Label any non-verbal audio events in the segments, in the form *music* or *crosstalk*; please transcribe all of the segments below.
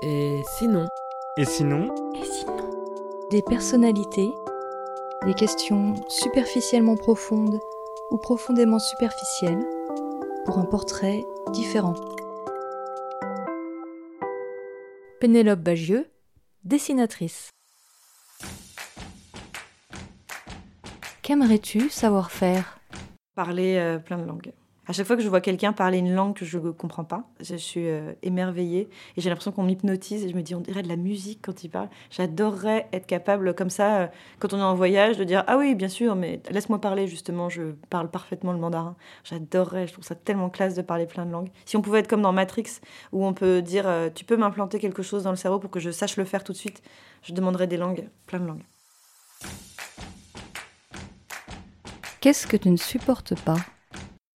Et sinon Et sinon Et sinon Des personnalités, des questions superficiellement profondes ou profondément superficielles pour un portrait différent. Pénélope Bagieux, dessinatrice. Qu'aimerais-tu savoir faire? Parler euh, plein de langues. À chaque fois que je vois quelqu'un parler une langue que je ne comprends pas, je suis euh, émerveillée et j'ai l'impression qu'on m'hypnotise et je me dis on dirait de la musique quand il parle. J'adorerais être capable comme ça, euh, quand on est en voyage, de dire ah oui bien sûr, mais laisse-moi parler justement, je parle parfaitement le mandarin. J'adorerais, je trouve ça tellement classe de parler plein de langues. Si on pouvait être comme dans Matrix où on peut dire euh, tu peux m'implanter quelque chose dans le cerveau pour que je sache le faire tout de suite, je demanderais des langues, plein de langues. Qu'est-ce que tu ne supportes pas?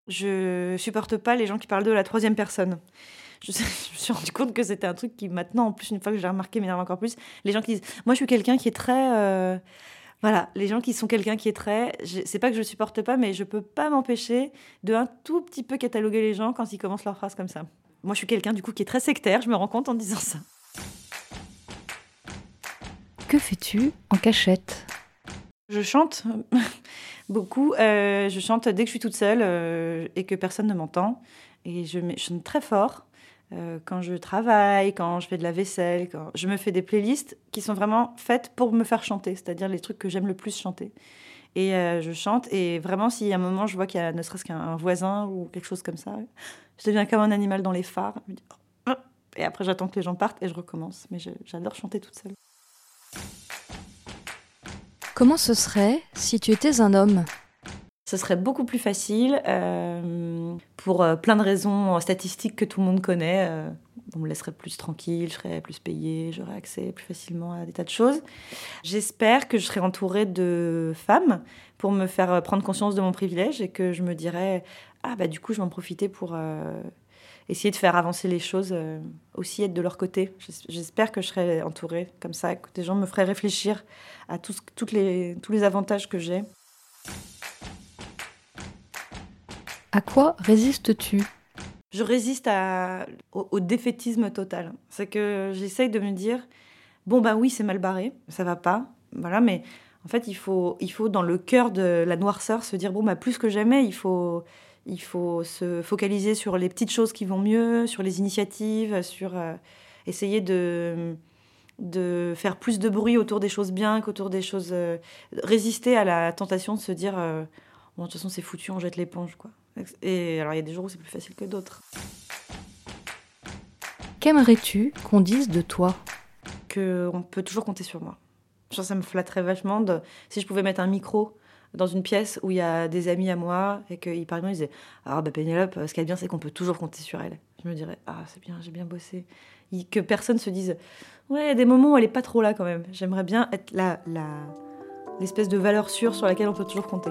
Je supporte pas les gens qui parlent de la troisième personne. *laughs* Je, me suis rendu compte que c'était un truc qui maintenant, en plus, une fois que j'ai remarqué, m'énerve encore plus. Les gens qui disent, moi je suis quelqu'un qui est très... euh, Voilà, les gens qui sont quelqu'un qui est très... C'est pas que je supporte pas, mais je peux pas m'empêcher de un tout petit peu cataloguer les gens quand ils commencent leur phrase comme ça. Moi je suis quelqu'un du coup qui est très sectaire, je me rends compte en disant ça. Que fais-tu en cachette? Je chante beaucoup. euh, je chante dès que je suis toute seule euh, et que personne ne m'entend. Et je, chante très fort euh, quand je travaille, quand je fais de la vaisselle. Quand... Je me fais des playlists qui sont vraiment faites pour me faire chanter, c'est-à-dire les trucs que j'aime le plus chanter. Et je chante. Et vraiment, si à un moment je vois qu'il y a ne serait-ce qu'un voisin ou quelque chose comme ça, je deviens comme un animal dans les phares. Oh, oh. Et après, j'attends que les gens partent et je recommence. Mais j'adore chanter toute seule. Comment ce serait si tu étais un homme? Ce serait beaucoup plus facile euh, pour euh, plein de raisons statistiques que tout le monde connaît. euh, on me laisserait plus tranquille, je serais plus payée, j'aurais accès plus facilement à des tas de choses. J'espère que je serai entourée de femmes pour me faire prendre conscience de mon privilège et que je me dirais ah bah du coup je vais en profiter pour essayer de faire avancer les choses, euh, aussi être de leur côté. J'es- J'espère que je serai entourée comme ça, que des gens me feraient réfléchir à tout toutes les, tous les avantages que j'ai. À quoi résistes-tu? Je résiste à- au, au défaitisme total. C'est que j'essaye de me dire bon, bah oui, c'est mal barré, ça va pas, voilà, mais en fait, il faut, il faut dans le cœur de la noirceur se dire bon, bah plus que jamais, il faut, il faut se focaliser sur les petites choses qui vont mieux, sur les initiatives, sur euh, essayer de de faire plus de bruit autour des choses bien qu'autour des choses euh, résister à la tentation de se dire euh, bon de toute façon c'est foutu on jette l'éponge quoi. Et alors il y a des jours où c'est plus facile que d'autres. Qu'aimerais-tu qu'on dise de toi? Qu'on peut toujours compter sur moi. Genre, ça me flatterait vachement de, si je pouvais mettre un micro dans une pièce où il y a des amis à moi et qu'ils parlaient, ils disaient Ah, bah Pénélope, ce qui est bien, c'est qu'on peut toujours compter sur elle. Je me dirais Ah, c'est bien, j'ai bien bossé. Et que personne se dise Ouais, il y a des moments où elle est pas trop là quand même. J'aimerais bien être l'espèce de valeur sûre sur laquelle on peut toujours compter.